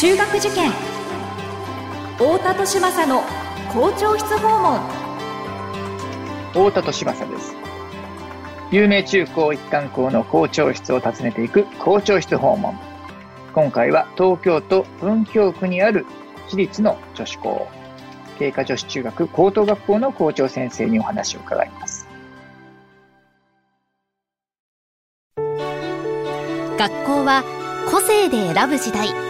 中学受験。太田利政の校長室訪問。太田利政です。有名中高一貫校の校長室を訪ねていく校長室訪問。今回は東京都文京区にある私立の女子校。経過女子中学高等学校の校長先生にお話を伺います。学校は個性で選ぶ時代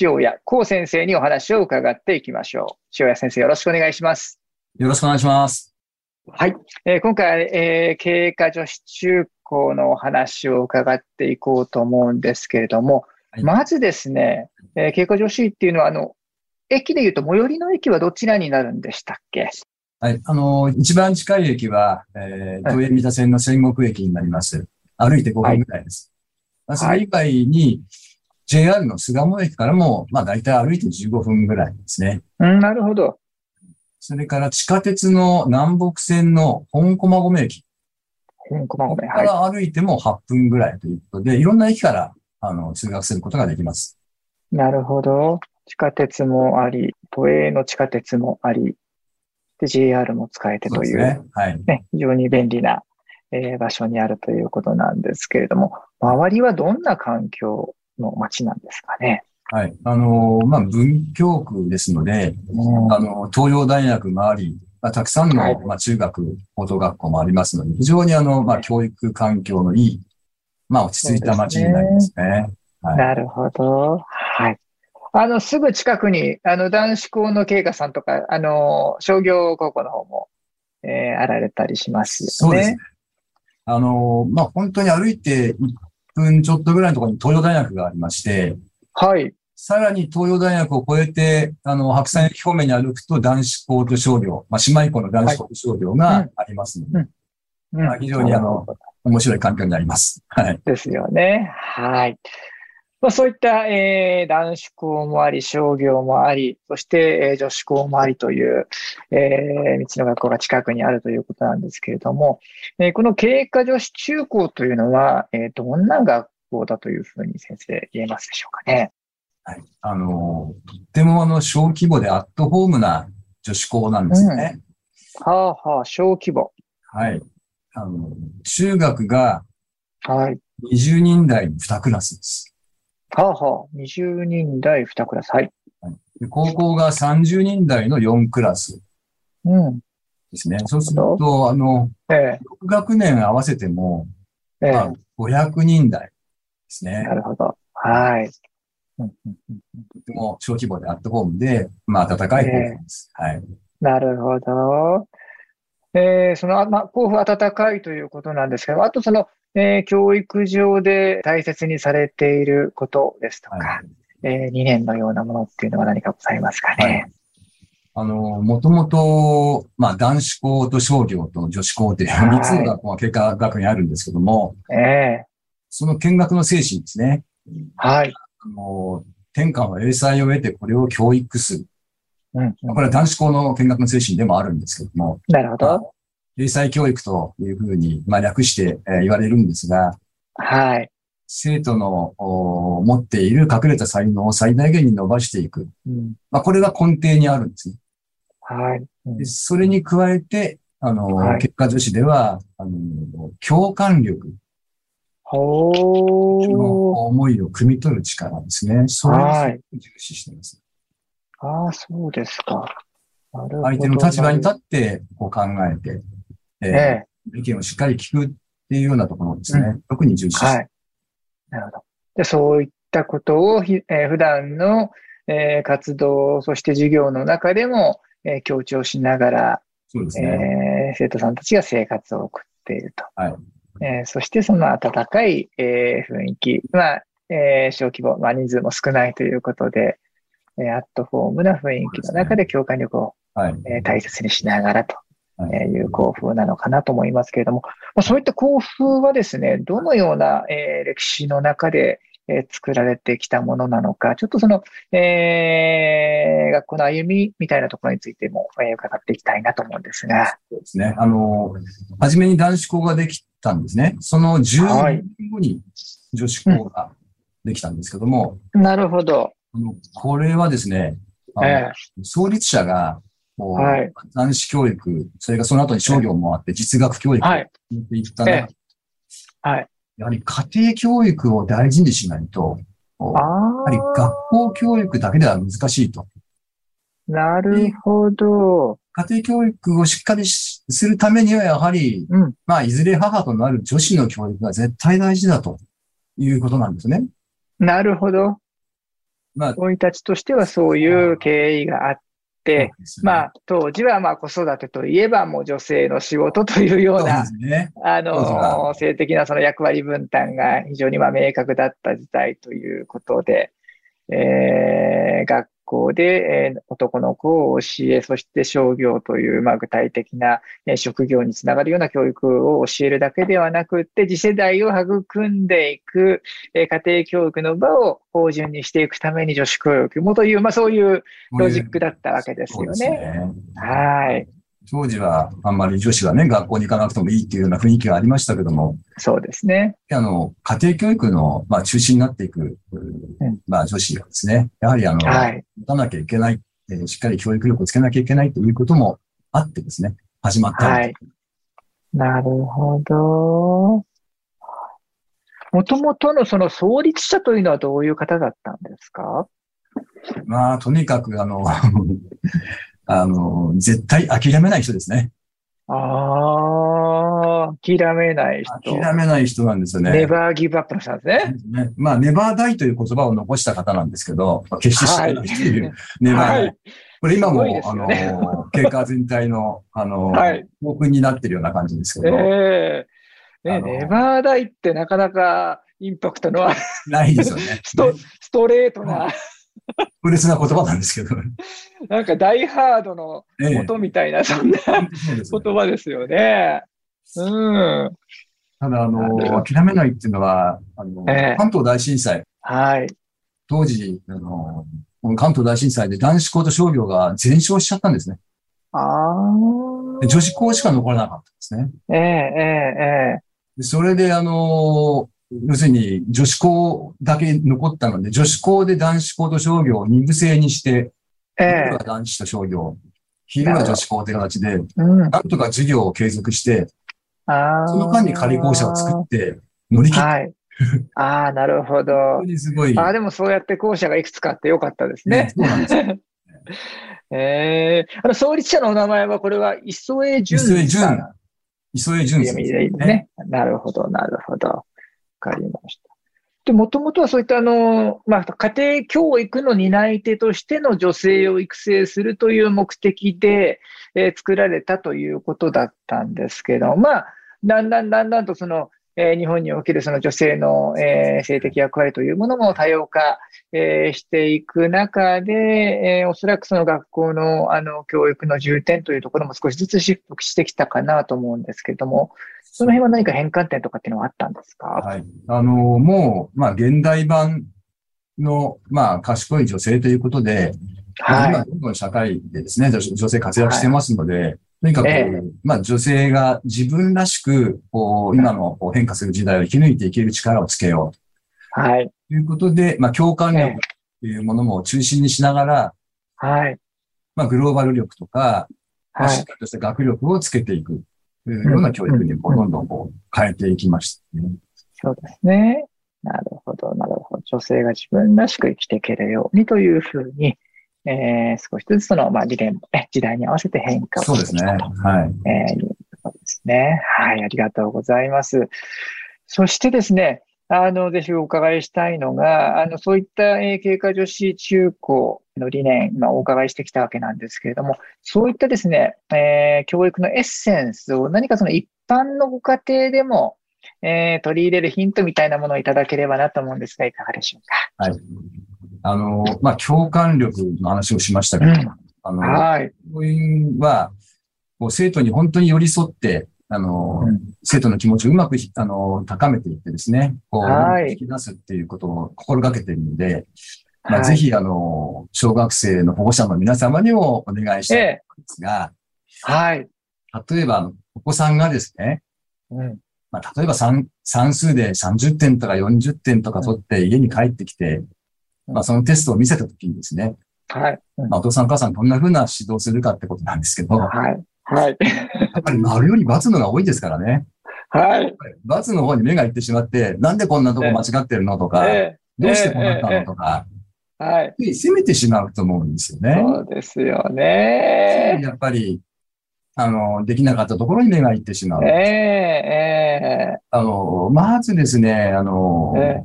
塩谷光先生にお話を伺っていきましょう。塩谷先生、よろしくお願いします。よろしくお願いします。はい。えー、今回、えー、経過女子中高のお話を伺っていこうと思うんですけれども、はい、まずですね、えー、経過女子っていうのは、あの、駅で言うと最寄りの駅はどちらになるんでしたっけ？はい。あの、一番近い駅は、えー、東映三田線の仙北駅になります。歩いて5分ぐらいです。まあ、それ以外に、JR の巣鴨駅からも、まあ大体歩いて15分ぐらいですね。うん、なるほど。それから地下鉄の南北線の本駒込駅。本駒込。から歩いても8分ぐらいということで、いろんな駅から、あの、通学することができます。なるほど。地下鉄もあり、都営の地下鉄もあり、で、JR も使えてという。ね。はい。ね、非常に便利なえー、場所にあるということなんですけれども、周りはどんな環境の街なんですかね。はい。あのー、まあ、文京区ですので、うん、あの、東洋大学もあり、まあ、たくさんの、はい、まあ、中学、高等学校もありますので、非常にあの、まあ、教育環境のいい、まあ、落ち着いた街になりますね。すねはい、なるほど。はい。あの、すぐ近くに、あの、男子校の経過さんとか、あの、商業高校の方も、えー、あられたりしますよね。そうですね。あの、まあ、本当に歩いて1分ちょっとぐらいのところに東洋大学がありまして、はい。さらに東洋大学を越えて、あの、白山駅方面に歩くと男子校と商業、まあ、姉妹校の男子校と商業がありますので、はいうんまあ、非常にあの、面白い環境になります。はい。ですよね。はい。まあ、そういった、えー、男子校もあり、商業もあり、そして、えー、女子校もありという、えー、道の学校が近くにあるということなんですけれども、えー、この経過女子中高というのは、えー、どんな学校だというふうに先生言えますでしょうかね。はい。あの、とってもあの、小規模でアットホームな女子校なんですね。うん、はあはあ、小規模。はい。あの、中学が、はい。20人台の2クラスです。はあはあ、20人台2クラス。はい。高校が30人台の4クラス。うん。ですね。そうすると、あの、ええ、6学年合わせても、ええ、まあ、500人台ですね。なるほど。はい。とても小規模でアットホームで、まあ、暖かい方です。え、はい。なるほど。えー、その、まあ、甲府暖かいということなんですけど、あとその、えー、教育上で大切にされていることですとか、はい、えー、理念のようなものっていうのは何かございますかね？はい、あの、もともと、まあ、男子校と商業と女子校っていう3つの学校が経過学にあるんですけども、ええー、その見学の精神ですね。はい。あの、天下は英才を得てこれを教育する。うん、うん、これは男子校の見学の精神でもあるんですけども。なるほど。英才教育というふうに、まあ、略して、え言われるんですが、はい。生徒の持っている隠れた才能を最大限に伸ばしていく。うん、まあ、これが根底にあるんですね。はい。うん、でそれに加えて、あの、はい、結果女子では、あの、共感力。ほの思いを汲み取る力ですね。それを重視しています。ああ、そうですか。相手の立場に立ってこう考えて、えー、意見をしっかり聞くっていうようなところですね。うん、特に重視。はい。なるほど。でそういったことをひ、えー、普段の、えー、活動、そして授業の中でも、えー、強調しながら、そうですね、えー、生徒さんたちが生活を送っていると。はい。えー、そしてその温かい、えー、雰囲気。まあ、えー小規模、まあ、人数も少ないということで、えーアットフォームな雰囲気の中で共感力を、はい。えー大切にしながらとはいえーいう校風なのかなと思いますけれども、まあ、そういった校風はですね、どのような、えー歴史の中で、えー作られてきたものなのか、ちょっとその、えー学校の歩みみたいなところについても、えー伺っていきたいなと思うんですが。そうですね。あの、初めに男子校ができたんですね。その10はい年後に女子校ができたんですけども、なるほど。これはですね、え創立者が、はい男子教育、それからその後に商業もあって実学教育をはい進めていった中えはい。やはり家庭教育を大事にしないと、やあはり学校教育だけでは難しいと。あ、なるほど。家庭教育をしっかりしするためには、やはり、うんまあ、いずれ母となる女子の教育が絶対大事だということなんですね。なるほど。まあ、生い立ちとしてはそういう経緯があって、まあ、当時はまあ子育てといえばもう女性の仕事というような、すね。あの、性的なその役割分担が非常にまあ明確だった時代ということで、えー学校で、えー男の子を教え、そして商業というまあ具体的なえー職業につながるような教育を教えるだけではなくって、次世代を育んでいく、えー家庭教育の場を法順にしていくために女子教育もという、まあそういうロジックだったわけですよね。ね。はい。当時はあんまり女子はね、学校に行かなくてもいいっていうような雰囲気がありましたけども、そうですね。あの、家庭教育の、まあ、中心になっていく、うんまあ、女子がですね、やはりあの、はい。持たなきゃいけない、えーしっかり教育力をつけなきゃいけないということもあってですね、始まった。はい。なるほど。もともとのその創立者というのはどういう方だったんですか？まあ、とにかく、あの、あの、絶対諦めない人ですね。ああ、諦めない人。諦めない人なんですよね。ネバーギブアップの人なんですね。ねまあ、ネバーダイという言葉を残した方なんですけど、まあ決して知らないという、ネバーダイ。はいこれ今も、すごいですあの、経過全体の、あの、はい教訓になってるような感じですけど、ええね、あのネバーダイってなかなかインパクトのないですよね。ストストレートな、プレスな言葉なんですけど。なんかダイハードのええ音みたいな、そんな言葉ですよね。うん。ただ、あの、諦めないっていうのは、あの、ええ関東大震災、はい。当時、あの、関東大震災で男子校と商業が全焼しちゃったんですね。あで女子校しか残らなかったんですね。あ。ええ、ええ、えでそれで、あの、要するに女子校だけ残ったので、女子校で男子校と商業を二部制にして、え。え昼は男子と商業、昼は女子校という形で。なんとか授業を継続して。その間に仮校舎を作って乗り切った。はい。ああ、なるほど。本当にすごい。ああ、でもそうやって校舎がいくつかあってよかったですね。そうなんですよ。ええあの、創立者のお名前は、これは、磯江淳磯江さん淳。磯江淳さんね。なるほど、なるほど。かりました。で、もともとはそういったあの、まあ、家庭教育の担い手としての女性を育成するという目的で、えー作られたということだったんですけど、まあ、だんだんだんだんとその、えー日本におけるその女性の、えー性的役割というものも多様化、えーしていく中で、えーおそらくその学校のあの教育の重点というところも少しずつシフトしてきたかなと思うんですけれども、その辺は何か変換点とかっていうのはあったんですか？はい。あの、もう、まあ、現代版の、まあ、賢い女性ということで、はい。今、どんどん社会でですね、女女性活躍してますので、とにかく、ええまあ、女性が自分らしく、こう、今のこう変化する時代を生き抜いていける力をつけよはい。うということで、まあ、共感力というものも中心にしながら、はい。まあ、グローバル力とか、まあはい。しっかりとした学力をつけていく、というような教育にこうどんどんこう変えていきましたね。そうですね。なるほど、なるほど。女性が自分らしく生きていけるようにというふうに、えー、少しずつその、まあ、理念もね、時代に合わせて変化をそうですね。してきたとはい。えーいうことですね。はい、ありがとうございます。そしてですね、あの、ぜひお伺いしたいのが、あの、そういった、えー経過女子中高の理念、今お伺いしてきたわけなんですけれども、そういったですね、えー教育のエッセンスを何かその一般のご家庭でも、えー、取り入れるヒントみたいなものをいただければなと思うんですが、いかがでしょうか？はい。あの、まあ、共感力の話をしましたけど、うんあの、はい。教員は、こう生徒に本当に寄り添って、あの、うん生徒の気持ちをうまくひ、あの、高めていってですね、こう、はい引き出すっていうことを心がけているので、まあ、はいぜひ、あの、小学生の保護者の皆様にもお願いしたいんえですが、え、はい。例えば、お子さんがですね、うん。まあ、例えば算算数で30点とか40点とか取って家に帰ってきて、うんまあ、そのテストを見せたときにですね、はい。うんまあ、お父さんお母さんどんな風な指導するかってことなんですけど、やはい。はい。っぱり丸より×のが多いですからね。はい。×の方に目が行ってしまって、なんでこんなとこ間違ってるのとか、えどうしてこうなったのとか、え、はい。で責めてしまうと思うんですよね。そうですよね。やっぱり、あの、できなかったところに目が行ってしまうええ。えあの、まずですね、あのえ、え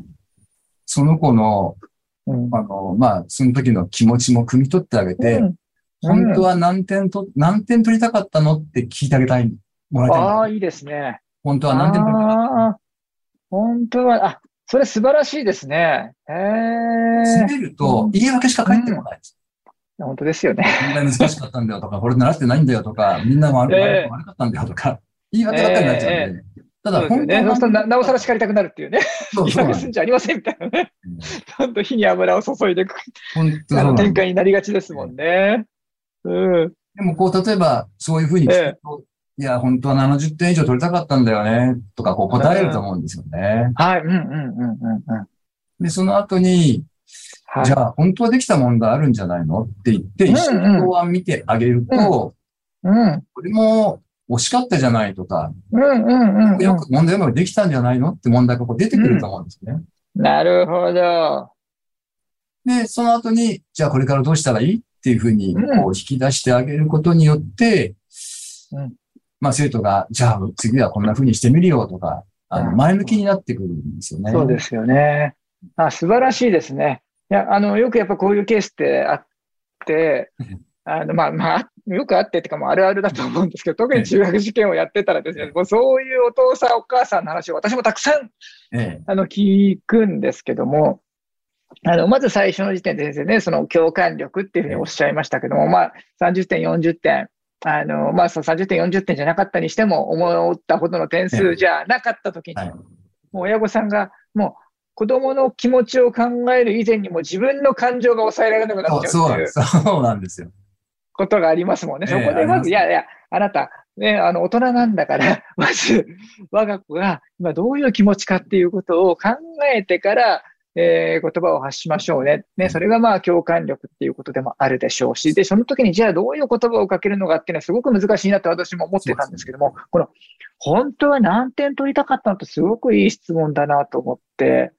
その子の、え。うんあの、まあ、その時の気持ちも汲み取ってあげて、うん本当は何点と、何点取りたかったのって聞いてあげたい、もらいたいああ、いいですね。本当は何点取りたかった本当は、あ、それ素晴らしいですね。ええ責めると言い訳しか返ってこないです。本当ですよね。問題難しかったんだよとか、これ習ってないんだよとか、みんなも悪ええ悪かったんだよとか、言い訳ばっかりになっちゃうんで。ただ、本当はするとな、なおさら叱りたくなるっていうね。そうそうすんじゃありませんみたいなね。ちゃんと火に油を注いでいく本当あの展開になりがちですもんね。うん。でも、こう、例えば、そういうふうに聞くと、いや、本当は70点以上取りたかったんだよね、とか、こう答えると思うんですよね。はい。うんうんうんうんうん。で、その後に、はい。じゃあ、本当はできた問題あるんじゃないの？って言って、一緒に答案見てあげると、うん。これも惜しかったじゃないとか、うんうんうんうん。よく問題うまくできたんじゃないのって問題がこう出てくると思うんですね。なるほど。で、その後に、じゃあこれからどうしたらいいっていうふうに、こうんう引き出してあげることによって、うんまあ生徒が、じゃあ次はこんなふうにしてみるよとか、あの、うん前向きになってくるんですよね。そうですよね。あ、素晴らしいですね。いや、あの、よくやっぱこういうケースってあってうん、あの、まあ、まあ、よくあってってかもうあるあるだと思うんですけど、特に中学受験をやってたらですね、もうそういうお父さんお母さんの話を私もたくさん、ええ。あの、聞くんですけども、あの、まず最初の時点で先生ね、その共感力っていうふうにおっしゃいましたけども、まあ、30点、40点、あの、まあ、その30点、40点じゃなかったにしても、思ったほどの点数じゃなかった時に、はい。もう親御さんが、もう子供の気持ちを考える以前にも自分の感情が抑えられなくなっちゃそう。そうなんですよ。ことがありますもんね。ええそこでまず、いやいや、あなた、ね、あの、大人なんだから、まず、我が子が今どういう気持ちかっていうことを考えてから、えー言葉を発しましょうね。ね、それがまあ共感力っていうことでもあるでしょうし、で、その時にじゃあどういう言葉をかけるのかっていうのはすごく難しいなって私も思ってたんですけども、この、本当は何点取りたかったのってすごくいい質問だなと思って、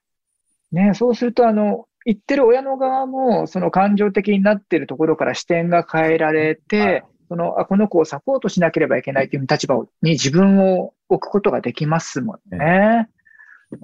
ね、そうするとあの、言ってる親の側も、その感情的になっているところから視点が変えられて、はいその、あ、この子をサポートしなければいけないという立場をに自分を置くことができますもんね。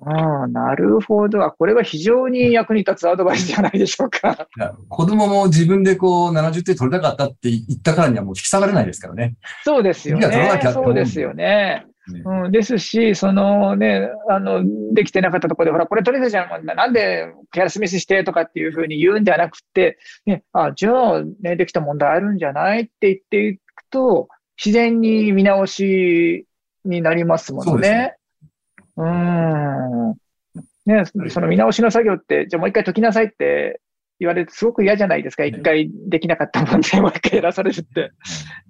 ああ、なるほど。あこれは非常に役に立つアドバイスじゃないでしょうか。子供も自分でこう70点取りたかったって言ったからにはもう引き下がれないですからね。そうですよねそうですよね。ねうん、ですし、そのね、あの、できてなかったところで、ほら、これ取れたじゃん、なんでケアスミスしてとかっていうふうに言うんではなくて、ね、あ、じゃあ、ね、できた問題あるんじゃないって言っていくと、自然に見直しになりますもんねね。うん。ね、その見直しの作業って、じゃあもう一回解きなさいって言われてすごく嫌じゃないですか。一回できなかった問題もう一回やらされるって。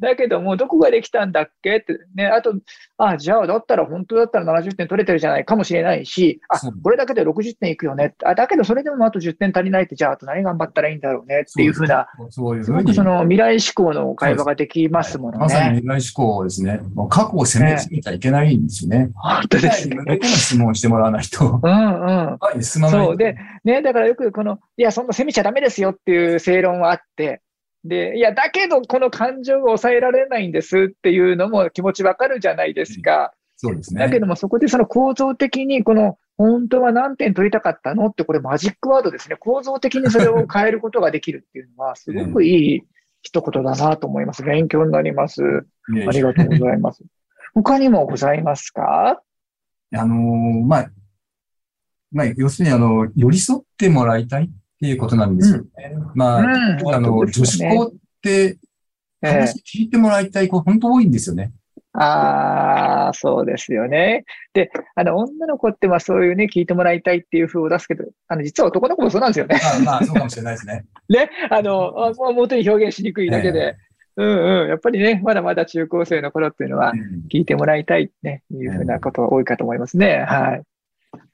だけども、どこができたんだっけってね、あと、あ、じゃあ、だったら、本当だったら70点取れてるじゃないかもしれないし、あこれだけで60点いくよね。あ、だけどそれでもあと10点足りないって、じゃあ、あと何頑張ったらいいんだろうねっていうふうな、そういうふうにすごくそ。の未来志向の会話ができますものまさにね。未来志向ですね。もう過去を責めねすぎちゃいけないんですよね。本当ですね。に向け質問をしてもらわないと、うんうん。前に進まない。そうで、ね、だからよくこの、いや、そんな責めちゃダメですよっていう正論はあって、で、いや、だけどこの感情が抑えられないんですっていうのも気持ちわかるじゃないですか。そうですね。だけどもそこでその構造的にこの、本当は何点取りたかったのってこれマジックワードですね。構造的にそれを変えることができるっていうのは、すごくいい一言だなと思います。勉強になります。ねありがとうございます。他にもございますか？あのーまあ、まあ、要するに、あの、寄り添ってもらいたいっていうことなんですよね。まあ、うんあの、女子校って、ええ話聞いてもらいたい子、本当多いんですよね。ああ、そうですよね。で、あの、女の子って、まあそういうね、聞いてもらいたいっていう風を出すけど、あの、実は男の子もそうなんですよね。まあ、まあ、そうかもしれないですね。ね、あの、あもう元に表現しにくいだけで、うんうん、やっぱりね、まだまだ中高生の頃っていうのは、うん聞いてもらいたいね、いうふうなことが多いかと思いますね。はい。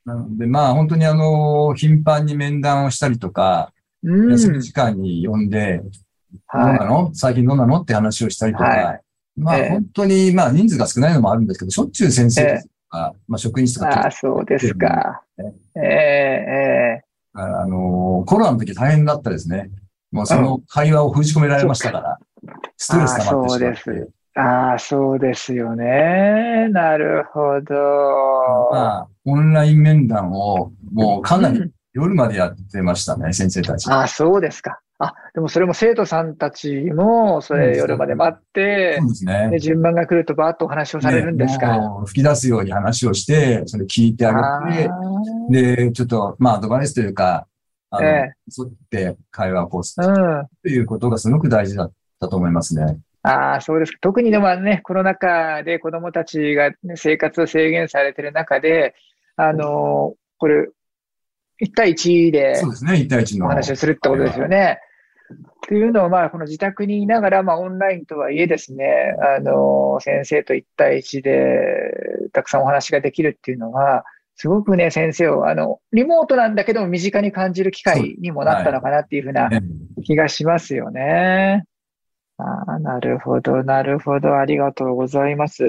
なので、まあ、本当にあの、頻繁に面談をしたりとか、うん。休み時間に呼んで、どうはなの？最近どうなの？って話をしたりとか、はまあ、ええ本当に、まあ、人数が少ないのもあるんですけど、しょっちゅう先生とか、まあ、職員室い。とかああ、そうですか。えええあの、コロナの時大変だったですね。もうその会話を封じ込められましたから、ストレス溜まってしまっあそうでて。えああ、そうですよね。なるほど。まあ、オンライン面談をもうかなり夜までやってましたね、先生たち。ああ、そうですか。あ、でもそれも生徒さんたちも、それ夜まで待ってそう、ですねで、。順番が来るとバーッとお話をされるんですか？ね吹き出すように話をして、それ聞いてあげて、あで、ちょっと、まあ、アドバイスというか、あの、え沿って会話をこうするーうん。ということがすごく大事だったと思いますね。ああ、そうですか。特にでもね、コロナ禍で子供たちが、ね、生活を制限されている中で、あのーこれ、1対1でそうですね、1対1の。お話をするってことですよね。っていうのは、まあ、この自宅にいながら、まあ、オンラインとはいえですね、あのー先生と1対1でたくさんお話ができるっていうのは、すごくね、先生を、あの、リモートなんだけども身近に感じる機会にもなったのかなっていうふうなね気がしますよね。ああ、なるほど、なるほど。ありがとうございます。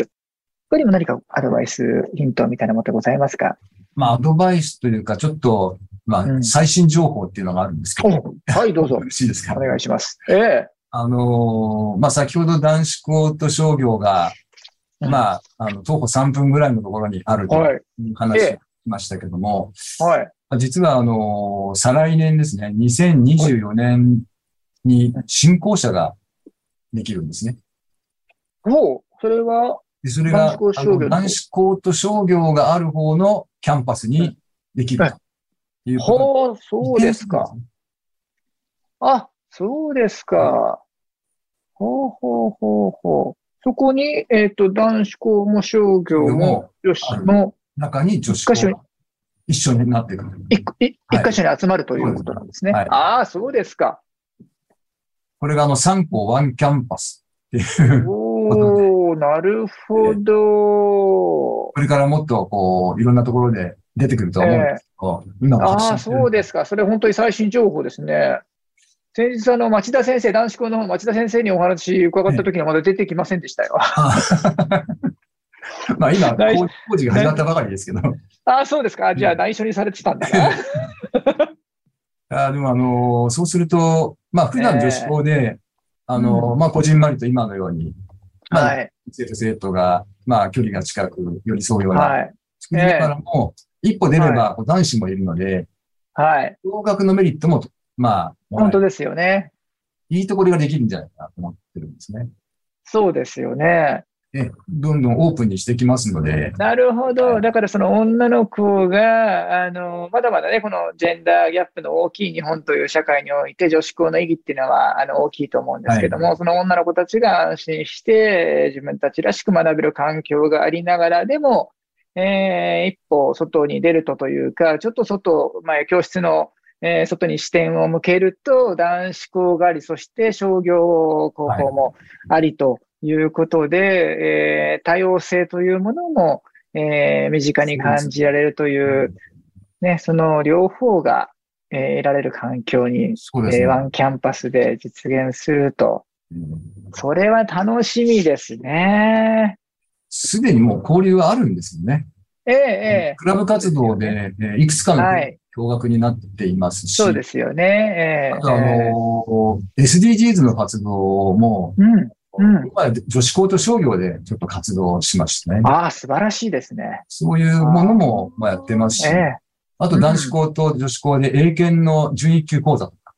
他にも何かアドバイス、ヒントみたいなものございますか？まあ、アドバイスというか、ちょっと、まあ、うん最新情報っていうのがあるんですけど、はい、どうぞ。ろしいですか？お願いします。ええあのーまあ、先ほど男子校と商業が、うんまあ、あの、徒歩3分ぐらいのところにあるとはい、いう話ええをしましたけども、はい。実は、あのー再来年ですね、2024年に新校舎ができるんですね。おうそれは、でそれが、男子男子校と商業がある方のキャンパスにできるということほう、そうですか。あ、そうですか。ほうほうほうほう。そこに、えっ、と、男子校も商業も女子も中に女子校が一緒になっていく。一箇所に集まるということなんですね。はいああ、そうですか。これがあの3校ワンキャンパスっていう、おー、なるほど。これからもっとこう、いろんなところで出てくるとは思うんですけど、今は発ああ、そうですか。それ本当に最新情報ですね。先日、あの、町田先生、男子校の町田先生にお話伺った時にはまだ出てきませんでしたよ。まあ今、工事が始まったばかりですけど、ああ、そうですか。じゃあ内緒にされてたんだな。あでもあのそうすると、まあ普段女子校で、あのまあこじんまりと今のように、まあはい。生徒生徒が、まあ距離が近く寄り添うようなはい。作りながらも、一歩出れば男子もいるので、はい。合格のメリットも、まあ、本当ですよね。いいところができるんじゃないかなと思ってるんですね。そうですよね。で、どんどんオープンにしてきますので、なるほはど。い。だからその女の子が、あの、まだまだね、このジェンダーギャップの大きい日本という社会において女子校の意義っていうのは、あの、大きいと思うんですけども、その女の子たちが安心して自分たちらしく学べる環境がありながらでも、えー一歩外に出るとというか、ちょっと外、まあ、教室の、えー外に視点を向けると、男子校があり、そして商業高校もありと。いうことで、えー多様性というものも、えー身近に感じられるという、ね、その両方が、えー得られる環境に、そうですね。えーワンキャンパスで実現すると。うんそれは楽しみですね。すでにもう交流はあるんですよね。ええええクラブ活動で、えーいくつかのはい共学になっていますし、そうですよね。ええあとあのー SDGs の活動も、うん。うんまあ女子校と商業でちょっと活動しましたね。ああ、素晴らしいですね。そういうものもまあやってますし、ええあと男子校と女子校で英検の準一級講座とか。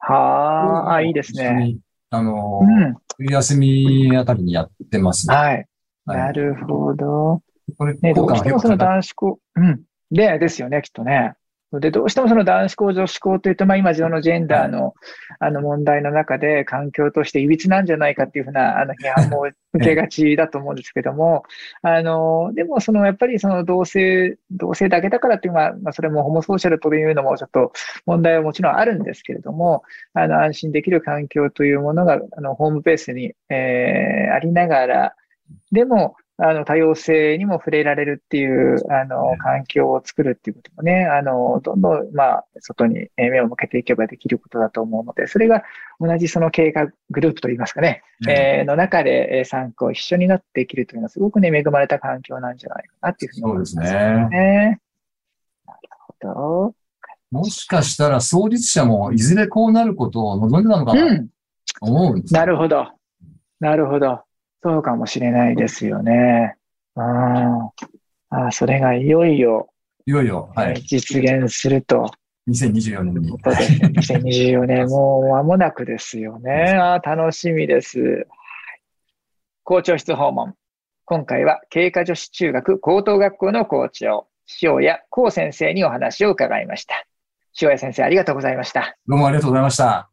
はあ、あいいですね。あのーうん。冬休みあたりにやってます。はい。はいなるほど。これ、ね、どうしてもその男子校、うん。で、ですよね、きっとね。で、どうしてもその男子校、女子校というと、まあ今、そのジェンダーの、あの問題の中で環境として歪なんじゃないかっていうふうな、あの批判も受けがちだと思うんですけども、あの、でもそのやっぱりその同性、同性だけだからっていうのは、まあそれもホモソーシャルというのもちょっと問題はもちろんあるんですけれども、あの、安心できる環境というものが、あの、ホームベースに、えーありながら、でも、あの、多様性にも触れられるっていう、あの、環境を作るっていうこともね、あの、どんどん、まあ、外にえー目を向けていけばできることだと思うので、それが同じその経過グループといいますかね、えーの中でえー参考、一緒になっていけるというのはすごくね、恵まれた環境なんじゃないかなっていうふうに思いますそうですね。ね。なるほど。もしかしたら創立者もいずれこうなることを望んでたのかなうん。と思うんですよなるほど。なるほど。そうかもしれないですよね。うん。あそれがいよいよ、いよいよ、はい。実現すると。2024年にこ。とですね。2024年、もう間もなくですよね。あー楽しみです。はい校長室訪問。今回は経過女子中学高等学校の校長、塩谷光先生にお話を伺いました。塩谷先生、ありがとうございました。どうもありがとうございました。